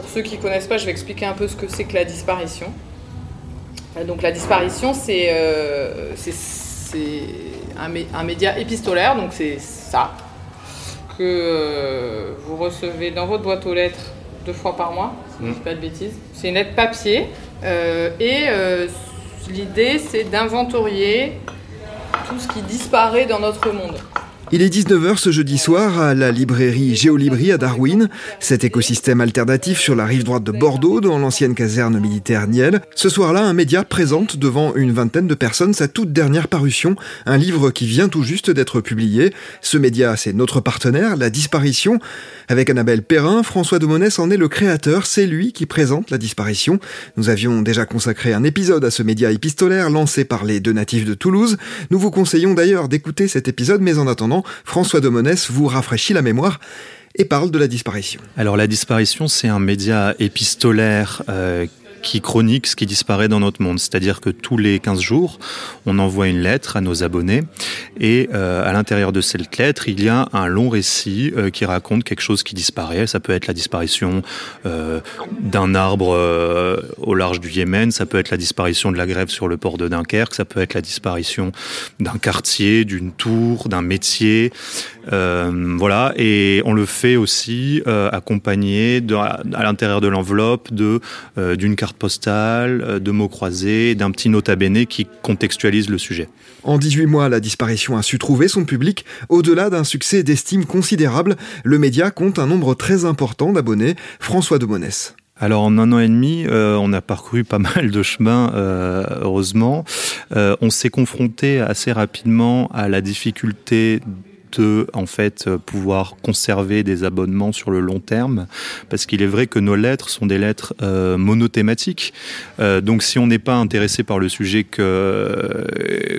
pour ceux qui connaissent pas, je vais expliquer un peu ce que c'est que la disparition. Euh, Donc la disparition, c'est euh, un, mé- un média épistolaire, donc c'est ça que euh, vous recevez dans votre boîte aux lettres deux fois par mois, si je ne dis pas de bêtises. C'est une lettre papier euh, et l'idée c'est d'inventorier tout ce qui disparaît dans notre monde. Il est 19h ce jeudi soir à la librairie Géolibri à Darwin, cet écosystème alternatif sur la rive droite de Bordeaux, dans l'ancienne caserne militaire Niel. Ce soir-là, un média présente devant une vingtaine de personnes sa toute dernière parution, un livre qui vient tout juste d'être publié. Ce média, c'est notre partenaire, La Disparition. Avec Annabelle Perrin, François de Monès en est le créateur, c'est lui qui présente La Disparition. Nous avions déjà consacré un épisode à ce média épistolaire lancé par les deux natifs de Toulouse. Nous vous conseillons d'ailleurs d'écouter cet épisode, mais en attendant, François de Monès vous rafraîchit la mémoire et parle de la disparition. Alors la disparition, c'est un média épistolaire euh, qui chronique ce qui disparaît dans notre monde. C'est-à-dire que tous les 15 jours, on envoie une lettre à nos abonnés et euh, à l'intérieur de cette lettre, il y a un long récit euh, qui raconte quelque chose qui disparaît. Ça peut être la disparition euh, d'un arbre au large du Yémen, ça peut être la disparition de la grève sur le port de Dunkerque, ça peut être la disparition d'un quartier, d'une tour, d'un métier. Euh, voilà, et on le fait aussi euh, accompagné de, à l'intérieur de l'enveloppe de euh, d'une carte postale, euh, de mots croisés, d'un petit nota bene qui contextualise le sujet. En 18 mois, la disparition a su trouver son public. Au-delà d'un succès d'estime considérable, le média compte un nombre très important d'abonnés. François de Monès. Alors en un an et demi, euh, on a parcouru pas mal de chemins, euh, heureusement. Euh, on s'est confronté assez rapidement à la difficulté de en fait euh, pouvoir conserver des abonnements sur le long terme. Parce qu'il est vrai que nos lettres sont des lettres euh, monothématiques. Euh, donc si on n'est pas intéressé par le sujet que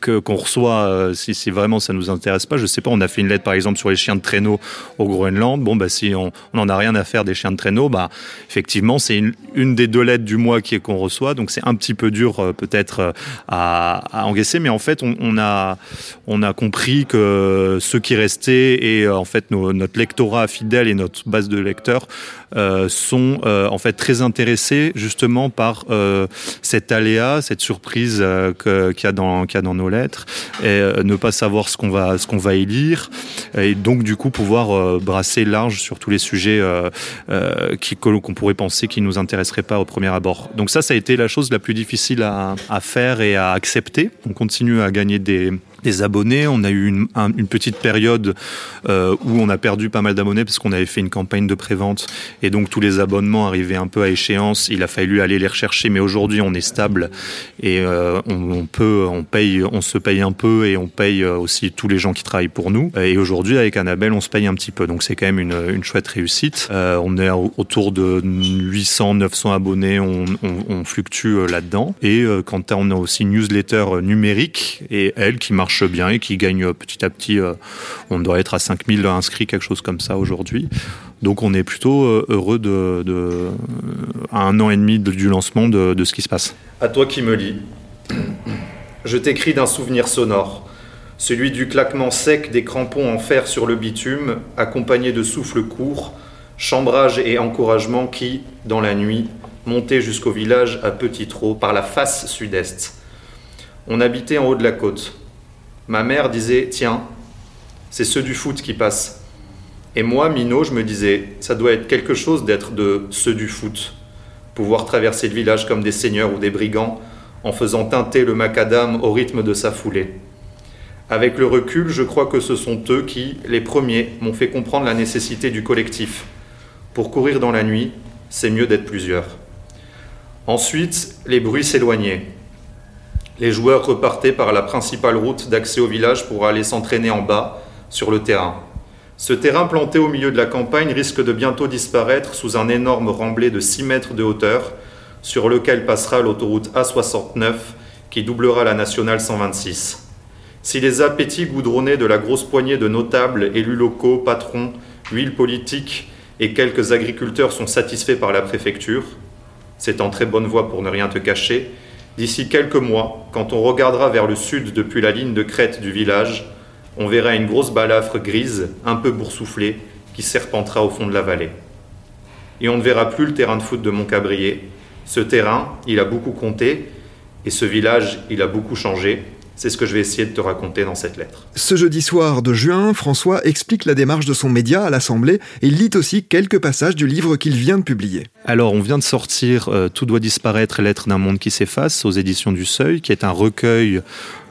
qu'on reçoit si, si vraiment ça nous intéresse pas je sais pas on a fait une lettre par exemple sur les chiens de traîneau au Groenland. Bon bah si on on en a rien à faire des chiens de traîneau bah effectivement c'est une, des deux lettres du mois qui est qu'on reçoit. Donc c'est un petit peu dur peut-être à, à encaisser. Mais en fait on, on a on a compris que ceux qui restaient et euh, en fait notre lectorat fidèle et notre base de lecteurs euh, sont euh, en fait très intéressés justement par cet aléa, cette surprise qu'il y a dans nos lettres et ne pas savoir ce qu'on va qu'on y lire et donc du coup pouvoir brasser large sur tous les sujets qui qu'on pourrait penser qui nous intéresseraient pas au premier abord. Donc ça ça a été la chose la plus difficile à faire et à accepter. On continue à gagner des des abonnés. On a eu une, un- une petite période euh, où on a perdu pas mal d'abonnés parce qu'on avait fait une campagne de prévente et donc tous les abonnements arrivaient un peu à échéance. Il a fallu aller les rechercher, mais aujourd'hui on est stable et euh, on, peut, on paye, on se paye un peu et on paye euh, aussi tous les gens qui travaillent pour nous. Et aujourd'hui avec Annabelle, on se paye un petit peu, donc c'est quand même une, chouette réussite. On est au- autour de 800, 900 abonnés, on, fluctue là-dedans. Et quant à on a aussi une newsletter numérique et elle qui marche bien et qui gagne euh, petit à petit. euh, on doit être à 5000 inscrits, quelque chose comme ça aujourd'hui. Donc on est plutôt euh, heureux de, de, à un an et demi de- du lancement de, de ce qui se passe. À toi qui me lis. Je t'écris d'un souvenir sonore, celui du claquement sec des crampons en fer sur le bitume, accompagné de souffles courts, chambrage et encouragement qui, dans la nuit, montaient jusqu'au village à petit trot par la face sud-est. On habitait en haut de la côte. Ma mère disait Tiens, c'est ceux du foot qui passent. Et moi, minot, je me disais, ça doit être quelque chose d'être de ceux du foot. Pouvoir traverser le village comme des seigneurs ou des brigands en faisant teinter le macadam au rythme de sa foulée. Avec le recul, je crois que ce sont eux qui, les premiers, m'ont fait comprendre la nécessité du collectif. Pour courir dans la nuit, c'est mieux d'être plusieurs. Ensuite, les bruits s'éloignaient. Les joueurs repartaient par la principale route d'accès au village pour aller s'entraîner en bas, sur le terrain. Ce terrain planté au milieu de la campagne risque de bientôt disparaître sous un énorme remblai de 6 mètres de hauteur, sur lequel passera l'autoroute A69 qui doublera la nationale 126. Si les appétits goudronnés de la grosse poignée de notables, élus locaux, patrons, huiles politiques et quelques agriculteurs sont satisfaits par la préfecture, c'est en très bonne voie pour ne rien te cacher, d'ici quelques mois, quand on regardera vers le sud depuis la ligne de crête du village, on verra une grosse balafre grise, un peu boursouflée, qui serpentera au fond de la vallée. Et on ne verra plus le terrain de foot de Montcabrier. Ce terrain, il a beaucoup compté, et ce village, il a beaucoup changé. C'est ce que je vais essayer de te raconter dans cette lettre. Ce jeudi soir de juin, François explique la démarche de son média à l'Assemblée et lit aussi quelques passages du livre qu'il vient de publier. Alors, on vient de sortir euh, Tout doit disparaître, Lettres d'un monde qui s'efface aux éditions du Seuil, qui est un recueil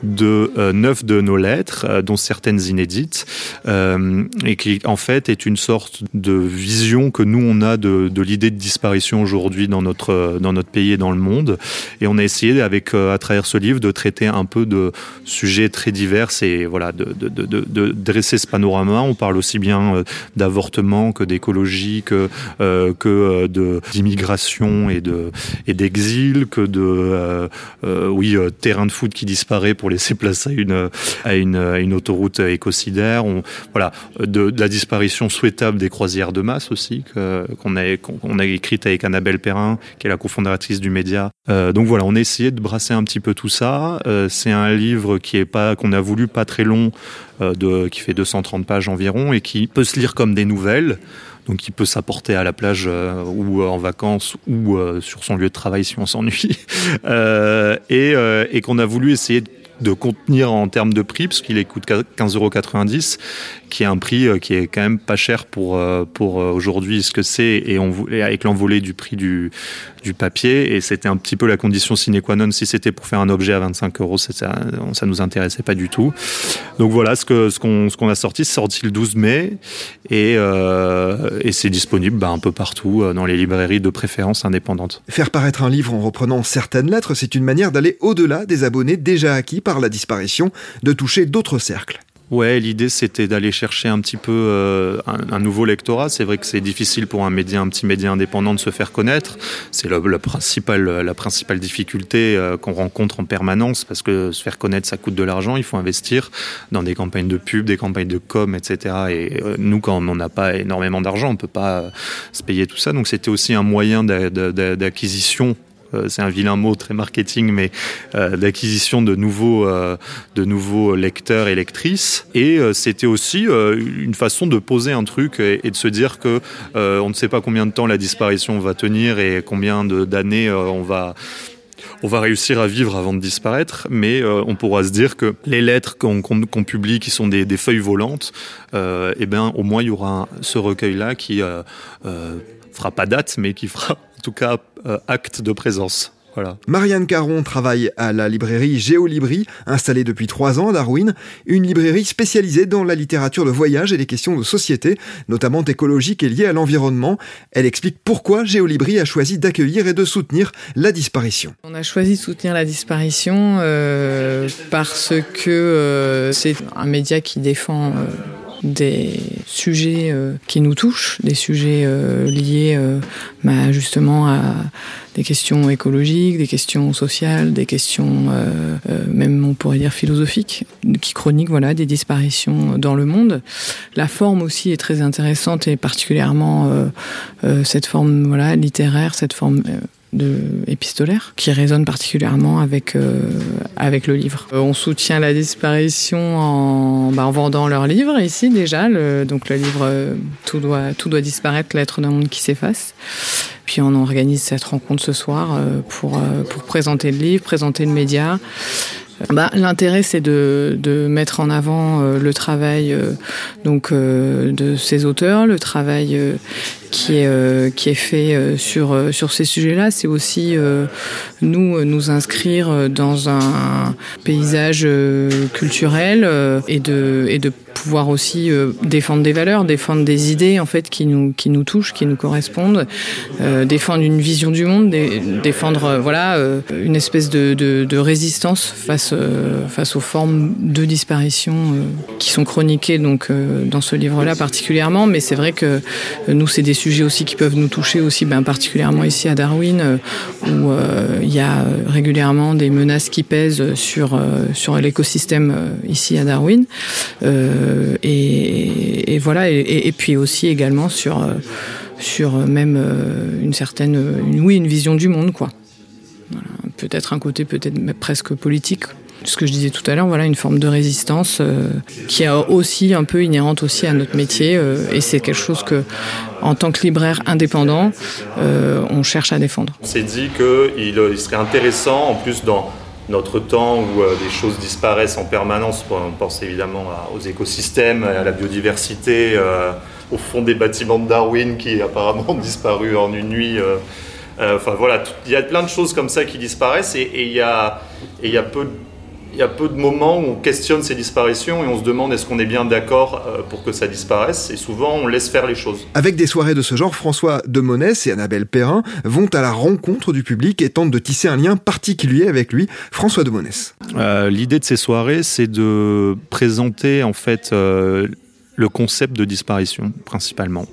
de euh, neuf de nos lettres, euh, dont certaines inédites, euh, et qui en fait est une sorte de vision que nous on a de, l'idée de disparition aujourd'hui dans notre dans notre pays et dans le monde. Et on a essayé avec à travers ce livre de traiter un peu de sujets très divers et voilà de, dresser ce panorama. On parle aussi bien d'avortement que d'écologie que que d'immigration et de et d'exil que de oui terrain de foot qui disparaît pour laisser place à une, à une, autoroute écocidaire. Voilà, de, la disparition souhaitable des croisières de masse aussi, qu'on a, qu'on écrite avec Annabelle Perrin, qui est la cofondatrice du média. Euh, donc voilà, on a essayé de brasser un petit peu tout ça. Euh, c'est un livre qui est pas, qu'on a voulu pas très long, euh, qui fait 230 pages environ et qui peut se lire comme des nouvelles donc il peut s'apporter à la plage ou en vacances ou sur son lieu de travail si on s'ennuie, et, et qu'on a voulu essayer de de contenir en termes de prix, parce qu'il coûte 15,90 euros, qui est un prix euh, qui est quand même pas cher pour, euh, euh, aujourd'hui ce que c'est, et avec l'envolée du prix du, du papier. Et c'était un petit peu la condition sine qua non. Si c'était pour faire un objet à 25 euros, ça, ça nous intéressait pas du tout. Donc voilà ce qu'on a sorti. C'est sorti le 12 mai et, euh, et c'est disponible bah, un peu partout dans les librairies de préférence indépendantes. Faire paraître un livre en reprenant certaines lettres, c'est une manière d'aller au-delà des abonnés déjà acquis par la disparition, de toucher d'autres cercles. Ouais, l'idée c'était d'aller chercher un petit peu euh, un, nouveau lectorat. C'est vrai que c'est difficile pour un petit média indépendant de se faire connaître. C'est la, principale, difficulté euh, qu'on rencontre en permanence parce que se faire connaître, ça coûte de l'argent. Il faut investir dans des campagnes de pub, des campagnes de com, etc. Et euh, nous, quand on n'a pas énormément d'argent, on peut pas se payer tout ça. Donc c'était aussi un moyen d'acquisition c'est un vilain mot très marketing, mais euh, d'acquisition de nouveaux, euh, de nouveaux lecteurs et lectrices. Et c'était aussi une façon de poser un truc et, de se dire que on ne sait pas combien de temps la disparition va tenir et combien d'années on va on va réussir à vivre avant de disparaître, mais euh, on pourra se dire que les lettres qu'on qu qu publie, qui sont des, feuilles volantes, euh, eh bien, au moins il y aura ce recueil-là qui euh, euh, fera pas date, mais qui fera en tout cas euh, acte de présence. Voilà. Marianne Caron travaille à la librairie Géolibri, installée depuis trois ans à Darwin, une librairie spécialisée dans la littérature de voyage et les questions de société, notamment écologiques et liées à l'environnement. Elle explique pourquoi Géolibri a choisi d'accueillir et de soutenir la disparition. On a choisi de soutenir la disparition euh, parce que euh, c'est un média qui défend euh, des sujets euh, qui nous touchent, des sujets euh, liés euh, bah, justement à des questions écologiques, des questions sociales, des questions euh, euh, même on pourrait dire philosophiques, qui chroniquent voilà des disparitions dans le monde. La forme aussi est très intéressante et particulièrement cette forme voilà littéraire, cette forme de épistolaire qui résonne particulièrement avec euh, avec le livre. Euh, on soutient la disparition en, bah, en vendant leur livre ici déjà le, donc le livre euh, tout doit tout doit disparaître lettre d'un monde qui s'efface. Puis on organise cette rencontre ce soir pour pour présenter le livre, présenter le média. bah, L'intérêt, c'est de, de, mettre en avant le travail donc, de ces auteurs, le travail qui est, euh, qui est fait euh, sur, euh, sur ces sujets-là. C'est aussi nous nous inscrire dans un paysage culturel et de, et de pouvoir aussi défendre des valeurs, défendre des idées en fait qui nous, qui nous touchent, qui nous correspondent, défendre une vision du monde, défendre voilà une espèce de, de, de résistance face, face aux formes de disparition qui sont chroniquées donc dans ce livre-là particulièrement. Mais c'est vrai que nous c'est des sujets aussi qui peuvent nous toucher aussi, ben, particulièrement ici à Darwin, euh, où euh, il y a régulièrement des menaces qui pèsent sur, euh, l'écosystème ici à Darwin. Et, voilà, et, puis aussi également sur, même une certaine, oui, une vision du monde, quoi. Peut-être un côté peut-être presque politique ce que je disais tout à l'heure, voilà une forme de résistance euh, qui est aussi un peu inhérente aussi à notre métier euh, et c'est quelque chose que en tant que libraire indépendant, euh, on cherche à défendre. On s'est dit qu'il il serait intéressant, en plus dans notre temps où des choses disparaissent en permanence, on pense évidemment aux écosystèmes, à la biodiversité, au fond des bâtiments de Darwin qui apparemment ont disparu en une nuit. enfin voilà, il y a plein de choses comme ça qui disparaissent et il y, y a peu de il y a peu de moments où on questionne ces disparitions et on se demande est-ce qu'on est bien d'accord euh, pour que ça disparaisse et souvent on laisse faire les choses. Avec des soirées de ce genre, François de Monès et Annabelle Perrin vont à la rencontre du public et tentent de tisser un lien particulier avec lui. François de Monès. Euh, l'idée de ces soirées, c'est de présenter en fait euh, le concept de disparition principalement.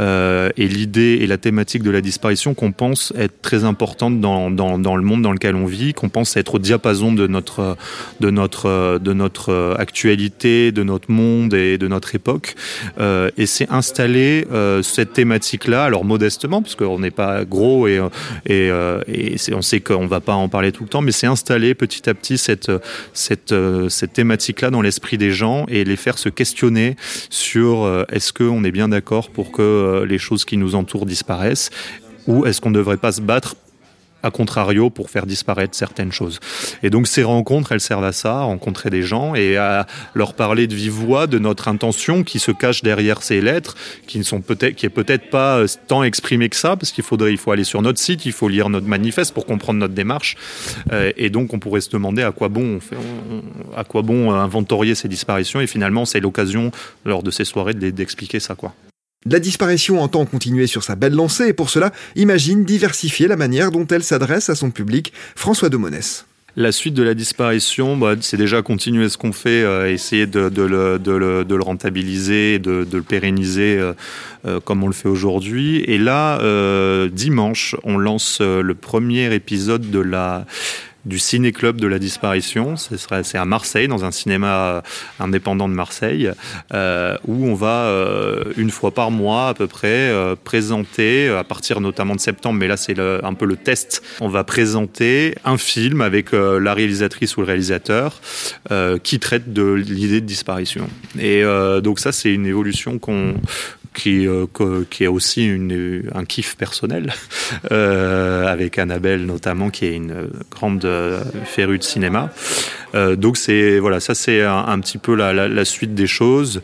Euh, et l'idée et la thématique de la disparition qu'on pense être très importante dans, dans, le monde dans lequel on vit, qu'on pense être au diapason de notre, de notre, de notre actualité, de notre monde et de notre époque. Euh, et c'est installer euh, cette thématique-là, alors modestement, parce qu'on n'est pas gros et, et, on sait qu'on va pas en parler tout le temps, mais c'est installer petit à petit cette, cette, cette thématique-là dans l'esprit des gens et les faire se questionner sur euh, est-ce qu'on est bien d'accord pour que euh, les choses qui nous entourent disparaissent? Ou est-ce qu'on ne devrait pas se battre à contrario pour faire disparaître certaines choses. Et donc ces rencontres, elles servent à ça, à rencontrer des gens et à leur parler de vive voix de notre intention qui se cache derrière ces lettres, qui ne sont peut-être, qui est peut-être pas euh, tant exprimée que ça, parce qu'il faudrait, il faut aller sur notre site, il faut lire notre manifeste pour comprendre notre démarche. Euh, et donc on pourrait se demander à quoi bon, on fait, on, à quoi bon inventorier ces disparitions. Et finalement, c'est l'occasion lors de ces soirées d'expliquer ça, quoi. La disparition entend continuer sur sa belle lancée et pour cela imagine diversifier la manière dont elle s'adresse à son public. François de Monès. La suite de la disparition, bah, c'est déjà continuer ce qu'on fait, euh, essayer de, le, rentabiliser, de, le pérenniser euh, euh, comme on le fait aujourd'hui. Et là, dimanche, on lance le premier épisode de la du ciné-club de la disparition. C'est à Marseille, dans un cinéma indépendant de Marseille, euh, où on va euh, une fois par mois à peu près euh, présenter, à partir notamment de septembre, mais là c'est un peu le test, on va présenter un film avec euh, la réalisatrice ou le réalisateur euh, qui traite de l'idée de disparition. Et euh, donc ça c'est une évolution qu'on qui, euh, qui est aussi un kiff personnel, euh, avec Annabelle notamment, qui est une grande euh, férue de cinéma. Donc c'est voilà, ça c'est un, petit peu la suite des choses.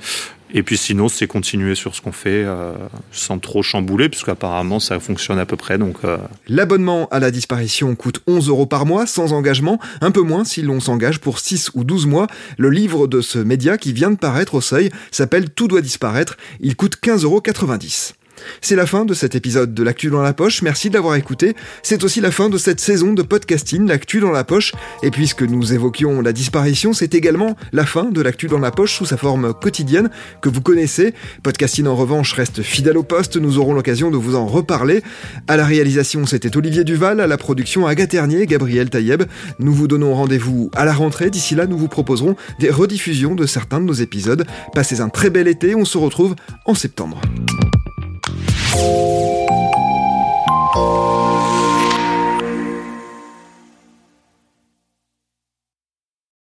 Et puis sinon, c'est continuer sur ce qu'on fait euh, sans trop chambouler, puisqu'apparemment ça fonctionne à peu près. Donc euh... L'abonnement à la disparition coûte 11 euros par mois, sans engagement, un peu moins si l'on s'engage pour 6 ou 12 mois. Le livre de ce média qui vient de paraître au seuil s'appelle Tout doit disparaître, il coûte 15,90 euros. C'est la fin de cet épisode de L'actu dans la poche, merci de l'avoir écouté. C'est aussi la fin de cette saison de podcasting L'actu dans la poche. Et puisque nous évoquions la disparition, c'est également la fin de L'actu dans la poche sous sa forme quotidienne que vous connaissez. Podcasting en revanche reste fidèle au poste, nous aurons l'occasion de vous en reparler. À la réalisation, c'était Olivier Duval, à la production Agathe Ternier, Gabriel Taïeb. Nous vous donnons rendez-vous à la rentrée. D'ici là, nous vous proposerons des rediffusions de certains de nos épisodes. Passez un très bel été, on se retrouve en septembre. you